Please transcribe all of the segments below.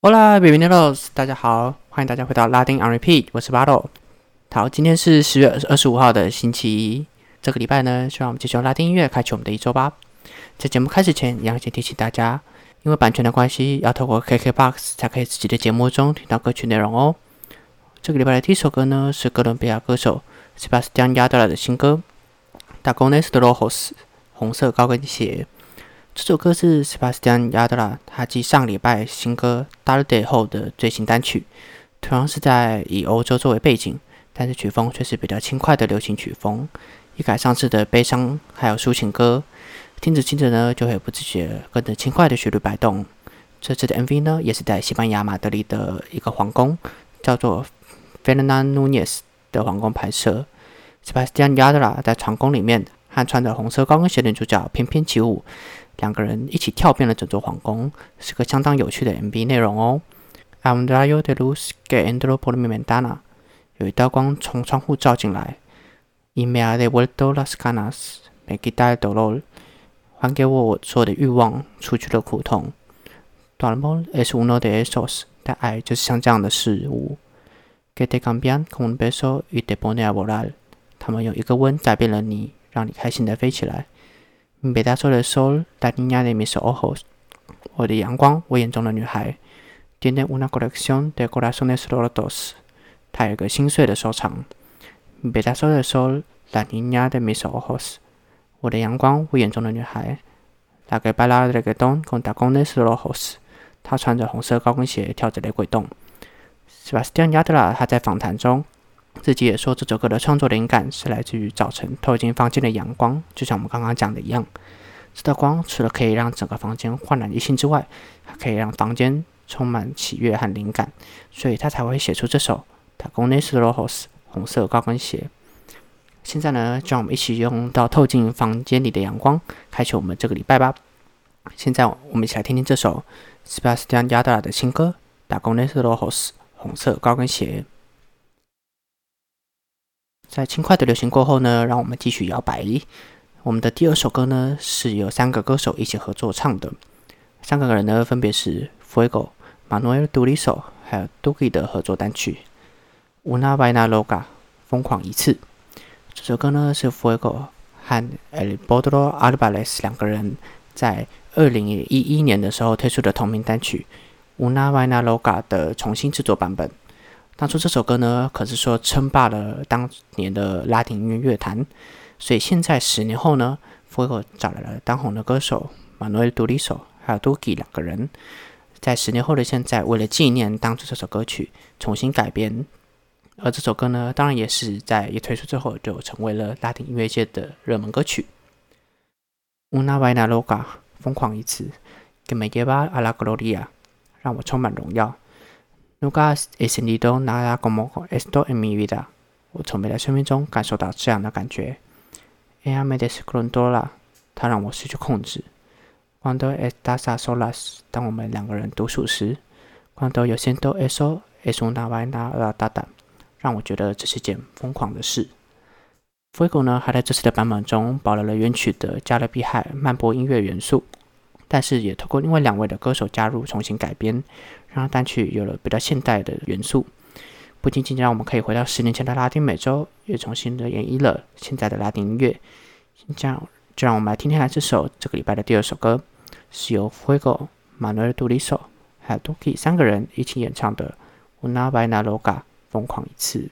Hola，Bienvenidos，大家好，欢迎大家回到拉丁 on repeat，我是 Bottle。好，今天是十月二十五号的星期一，这个礼拜呢，就让我们继续用拉丁音乐开启我们的一周吧。在节目开始前，一样先提醒大家，因为版权的关系，要透过 KKBOX 才可以自己的节目中听到歌曲内容哦。这个礼拜的第一首歌呢，是哥伦比亚歌手 Sebastian Yatra 的新歌《Tacones de Rojos》红色高跟鞋。这首歌是 Sebastian Yatra 他继上礼拜新歌《Dark Day》后的最新单曲，同样是在以欧洲作为背景，但是曲风却是比较轻快的流行曲风，一改上次的悲伤还有抒情歌，听着听着呢就会不自觉跟着轻快的旋律摆动。这次的 MV 呢也是在西班牙马德里的一个皇宫，叫做 Fernando Núñez 的皇宫拍摄。Sebastian Yatra 在皇宫里面和穿着红色高跟鞋的女主角翩翩起舞。两个人一起跳遍了整座皇宫，是个相当有趣的 MV 内容哦。Un rayo de luz que entró por mi ventana，有一道光从窗户照进来。Y me ha devuelto las ganas，me quita el dolor，还给我我所有的欲望，除去了苦痛。Tu amor es uno de esos，但爱就是像这样的事物。Que te cambian con un beso y te pone a volar，他们用一个吻改变了你，让你开心的飞起来。北大说的 sol la niña de mis ojos，我的阳光，我眼中的女孩。Tiene una colección de corazones rotos，她有个心碎的收藏。北大说的 sol la niña de mis ojos，我的阳光，我眼中的女孩。La que baila reggaeton con tacones rojos，她穿着红色高跟鞋跳着雷鬼动。Sebastian Yatra 他在访谈中。自己也说，这首歌的创作灵感是来自于早晨透进房间的阳光，就像我们刚刚讲的一样。这道光除了可以让整个房间焕然一新之外，还可以让房间充满喜悦和灵感，所以他才会写出这首《Tacones Rojos》红色高跟鞋。现在呢，就让我们一起用到透进房间里的阳光，开启我们这个礼拜吧。现在我们一起来听听这首 Sebastian Yatra 的新歌《Tacones Rojos》红色高跟鞋。在轻快的流行过后呢，让我们继续摇摆。我们的第二首歌呢，是由三个歌手一起合作唱的。三个人呢，分别是 Fuego、Manuel Duriso 还有 Duki 的合作单曲《Una Vaina Loca》疯狂一次。这首歌呢，是 Fuego 和 El Bodro Alvarez 两个人在二零一一年的时候推出的同名单曲《Una Vaina Loca》的重新制作版本。当初这首歌呢，可是说称霸了当年的拉丁音乐乐坛，所以现在十年后呢，Fuego 找来了当红的歌手 Manuel Duriso 还有 Duki 两个人，在十年后的现在，为了纪念当初这首歌曲，重新改编。而这首歌呢，当然也是在一推出之后，就成为了拉丁音乐界的热门歌曲。Una vaina loca，疯狂一次，Que me lleva a la gloria，让我充满荣耀。Nunca he sentido nada como esto en mi vida。我从没在生命中感受到这样的感觉。Ella me descontrola，它让我失去控制。Cuando estás a solas，当我们两个人独处时。Cuando yo siento eso es una vaina loca，让我觉得这是件疯狂的事。Fuego 呢，还在这次的版本中保留了原曲的加勒比海慢波音乐元素。但是也透过另外两位的歌手加入重新改编，让单曲有了比较现代的元素，不仅仅让我们可以回到十年前的拉丁美洲，也重新的演绎了现在的拉丁音乐。这样就让我们来听听来这首这个礼拜的第二首歌，是由 Fuego、Manuel Duriso 还有 Duki 三个人一起演唱的《Una Vaina Loca》疯狂一次。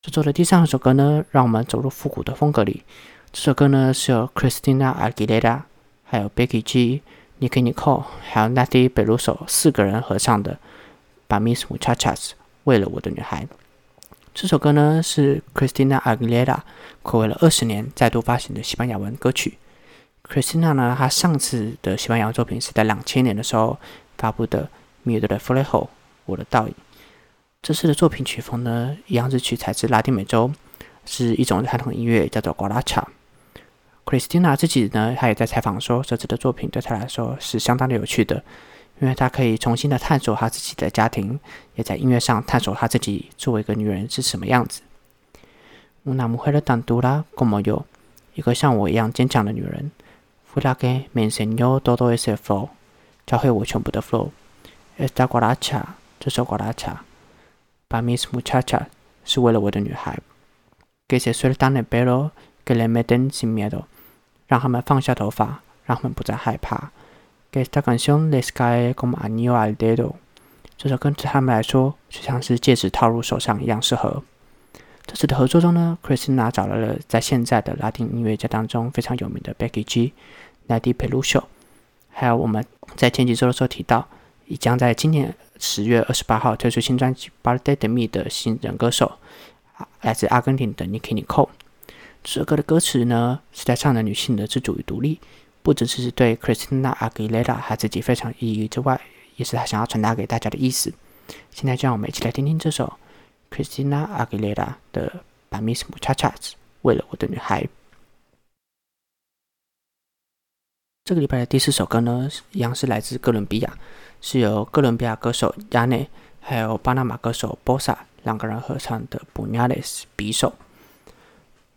这周的第三首歌呢，让我们走入复古的风格里。这首歌呢是由 Christina Aguilera、还有 Becky G、Nicki Nicole、还有 Natty Beluso 四个人合唱的《把 Miss Muchachas》为了我的女孩。这首歌呢是 Christina Aguilera 暌违了二十年再度发行的西班牙文歌曲。Christina 呢，她上次的西班牙作品是在两千年的时候发布的《Mi de Flejo》我的倒影。这次的作品曲风呢，一样是取材自拉丁美洲，是一种传统音乐，叫做 Guaracha。Christina 自己呢，她也在采访说，这次的作品对她来说是相当的有趣的，因为她可以重新的探索她自己的家庭，也在音乐上探索她自己作为一个女人是什么样子。Una mujer tan dura como yo，一个像我一样坚强的女人。Fue la que me enseñó todo ese flow，教会我全部的 flow。Esta guaracha 这首 guaracha，para mis muchachas 是为了我的女孩。Que se sueltan el pelo, que le meten sin miedo，让他们放下头发，让他们不再害怕。Que esta canción les cae como anillo dae do 这首歌对他们来说就像是戒指套入手上一样适合。这次的合作中呢，Christina 找来了在现在的拉丁音乐家当中非常有名的 Becky G、Nady Peluso，还有我们在前几周的时候提到。已将在今年十月二十八号推出新专辑《b a r d e de Me》的新人歌手，来自阿根廷的 NIKINICO。这首歌的歌词呢，是在唱的女性的自主与独立，不只是对 Christina Aguilera 她自己非常意义之外，也是她想要传达给大家的意思。现在就让我们一起来听听这首 Christina Aguilera 的《Para Mis Muchachas》，为了我的女孩。这个礼拜的第四首歌呢，一样是来自哥伦比亚。是由哥伦比亚歌手亚内还有巴拿马歌手波萨两个人合唱的《b u n a l e s 匕首。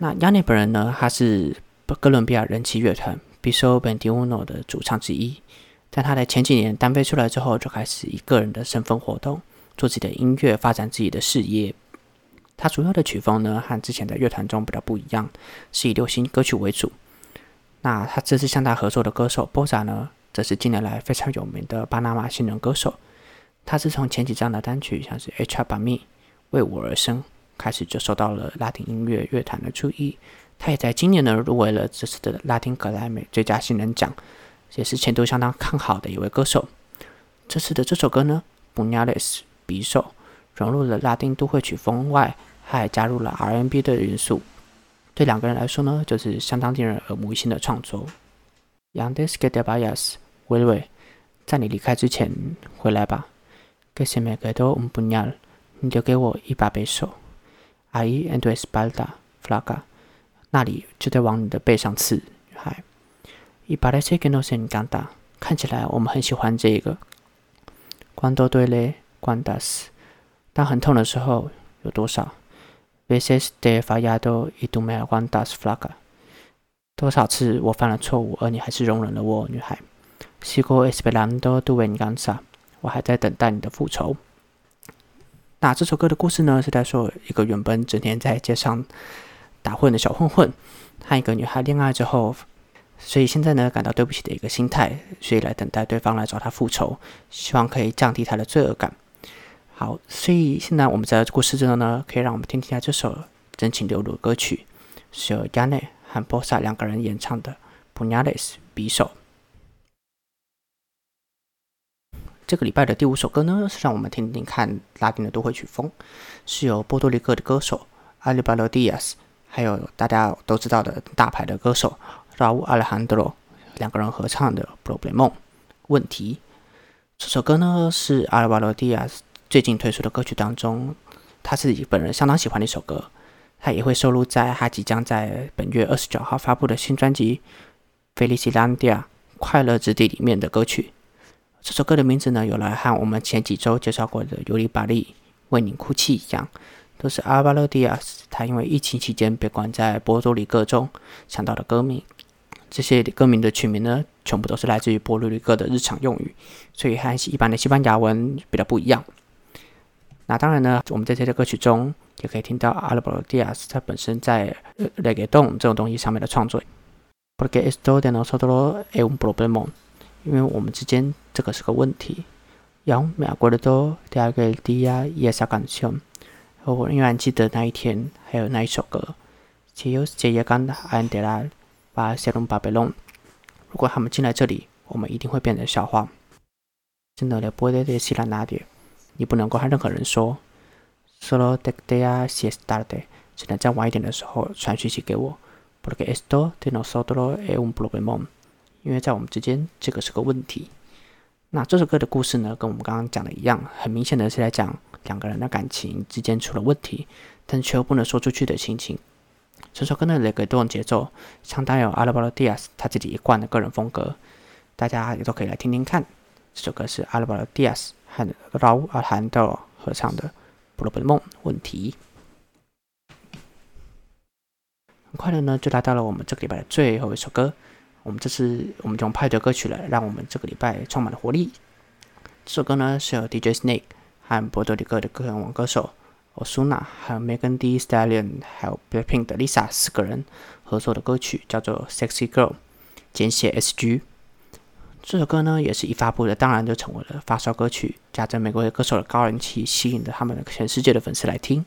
那亚内本人呢，他是哥伦比亚人气乐团 Biso Bendiuno 的主唱之一。但他在前几年单飞出来之后，就开始以个人的身份活动，做自己的音乐，发展自己的事业。他主要的曲风呢，和之前的乐团中比较不一样，是以流行歌曲为主。那他这次向他合作的歌手 Boza 呢？这是近年来非常有名的巴拿马新人歌手。他自从前几张的单曲像是《H By Me》为我而生开始，就受到了拉丁音乐乐坛的注意。他也在今年呢入围了这次的拉丁格莱美最佳新人奖，也是前途相当看好的一位歌手。这次的这首歌呢，《b u n a l e s 匕首融入了拉丁都会曲风外，还加入了 R&B 的元素。对两个人来说呢，就是相当令人耳目一新的创作。Yandes que te vayas，微微，在你离开之前回来吧。Que se me quedó un puñal，你就给我一把匕首。Ahí en tu espalda，flaca，那里就在往你的背上刺，女孩。Y parece que nos encanta，看起来我们很喜欢这个。Cuando duele，cuántas，当很痛的时候有多少？Veces te fallado y tú me aguantas，flaca。多少次我犯了错误，而你还是容忍了我，女孩。Sigo esperando tu venganza，我还在等待你的复仇。那这首歌的故事呢，是在说一个原本整天在街上打混的小混混，和一个女孩恋爱之后，所以现在呢感到对不起的一个心态，所以来等待对方来找他复仇，希望可以降低他的罪恶感。好，所以现在我们在故事之中呢，可以让我们听听下这首真情流露的歌曲，是由 Jane。和波萨两个人演唱的《p u n a l e s 匕首。这个礼拜的第五首歌呢，是让我们听听看拉丁的都会曲风，是由波多黎各的歌手阿里巴罗迪亚斯，还有大家都知道的大牌的歌手拉乌阿莱罕德罗两个人合唱的《Problem》问题。这首歌呢，是阿里巴罗迪亚斯最近推出的歌曲当中，他自己本人相当喜欢的一首歌。他也会收录在他即将在本月二十九号发布的新专辑《Felicidad》快乐之地里面的歌曲。这首歌的名字呢，有来和我们前几周介绍过的《尤里巴利为你哭泣》一样，都是阿巴罗迪亚斯他因为疫情期间被关在波多黎各中想到的歌名。这些歌名的取名呢，全部都是来自于波多黎各的日常用语，所以和一般的西班牙文比较不一样。那当然呢，我们在这些歌曲中。也可以听到阿拉伯罗蒂亚斯他本身在雷给动这种东西上面的创作。Porque esto de nosotros es un problema，因为我们之间这个是个问題。Yo me acuerdo de aquel día y esa canción。我仍然记得那一天，还有那一首歌。Si ellos llegan a entrar va a ser un papelón。如果他们进来这里，我们一定会变成笑话。No le puede decir a nadie。你不能够和任何人说。Solo te queda si es tarde，只能再晚一点的时候传讯息给我。Porque esto de nosotros es un problema，因为在我们之间这个是个问题。那这首歌的故事呢，跟我们刚刚讲的一样，很明显的是在讲两个人的感情之间出了问题，但却又不能说出去的心情。这首歌的雷格动节奏相当有阿拉巴罗蒂亚斯他自己一贯的个人风格，大家也都可以来听听看。这首歌是阿拉巴罗蒂亚斯和劳阿罕德合唱的。布罗本梦问题，很快的呢，就来到了我们这个礼拜的最后一首歌。我们这次我们用派对歌曲来让我们这个礼拜充满了活力。这首歌呢是由 DJ Snake 和波多黎各的歌王歌手 Osuna 还有 Megan Thee Stallion 还有 Blackpink 的 Lisa 四个人合作的歌曲，叫做 Sexy Girl，简写 SG。这首歌呢也是一发布的，当然就成为了发烧歌曲，加着美国的歌手的高人气，吸引着他们的全世界的粉丝来听。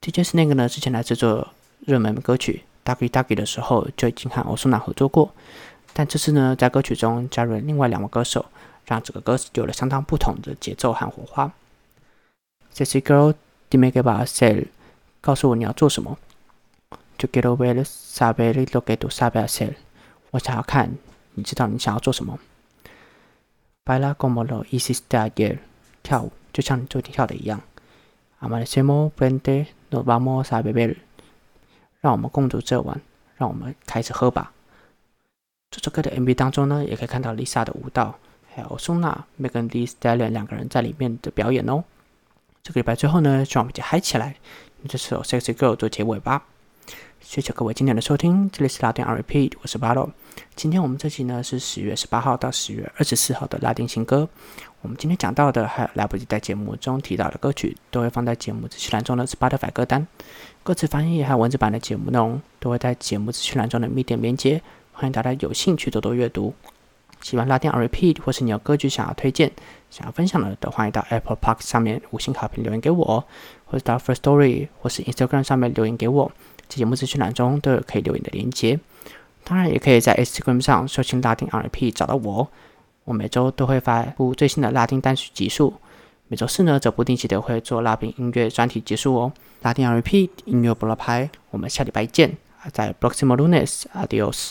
DJ Snake 呢之前来制作热门歌曲。Ducky Ducky 的时候就已经和欧苏娜合作过，但这次呢，在歌曲中加入了另外两位歌手，让整个歌词有了相当不同的节奏和火花。Sexy girl, d i m e g e b a sel，告诉我你要做什么。To get away, sabe lo que tú sabes hacer。我想要看，你知道你想要做什么。Baila como lo hiciste ayer，跳舞就像你昨天跳的一样。Amanecemos frente, nos vamos a beber。让我们共度这晚，让我们开始喝吧。这首歌的 MV 当中呢，也可以看到 Lisa 的舞蹈，还有 Sona、Megan Thee Stalin 两个人在里面的表演哦。这个礼拜最后呢，希望我们一起嗨起来，这首 Sexy Girl 做结尾吧。谢谢各位今天的收听，这里是拉丁 R Repeat，我是 Battle。今天我们这期呢是十月十八号到十月二十四号的拉丁新歌。我们今天讲到的还有来不及在节目中提到的歌曲，都会放在节目资讯栏中的 Spotify 歌单。歌词翻译还有文字版的节目内容，都会在节目资讯栏中的密点连接，欢迎大家有兴趣多多阅读。喜欢拉丁 R Repeat，或是你有歌曲想要推荐、想要分享的，都欢迎到 Apple Park 上面五星好评留言给我，或者到 First Story 或是 Instagram 上面留言给我。在节目资讯栏中都有可以留言的连接，当然也可以在 Instagram 上搜寻拉丁 R&P 找到我。我每周都会发布最新的拉丁单曲集数，每周四呢则不定期的会做拉丁音乐专题集数哦。拉丁 R&P 音乐不落拍，我们下礼拜见，在 Proximo Lunes，Adios。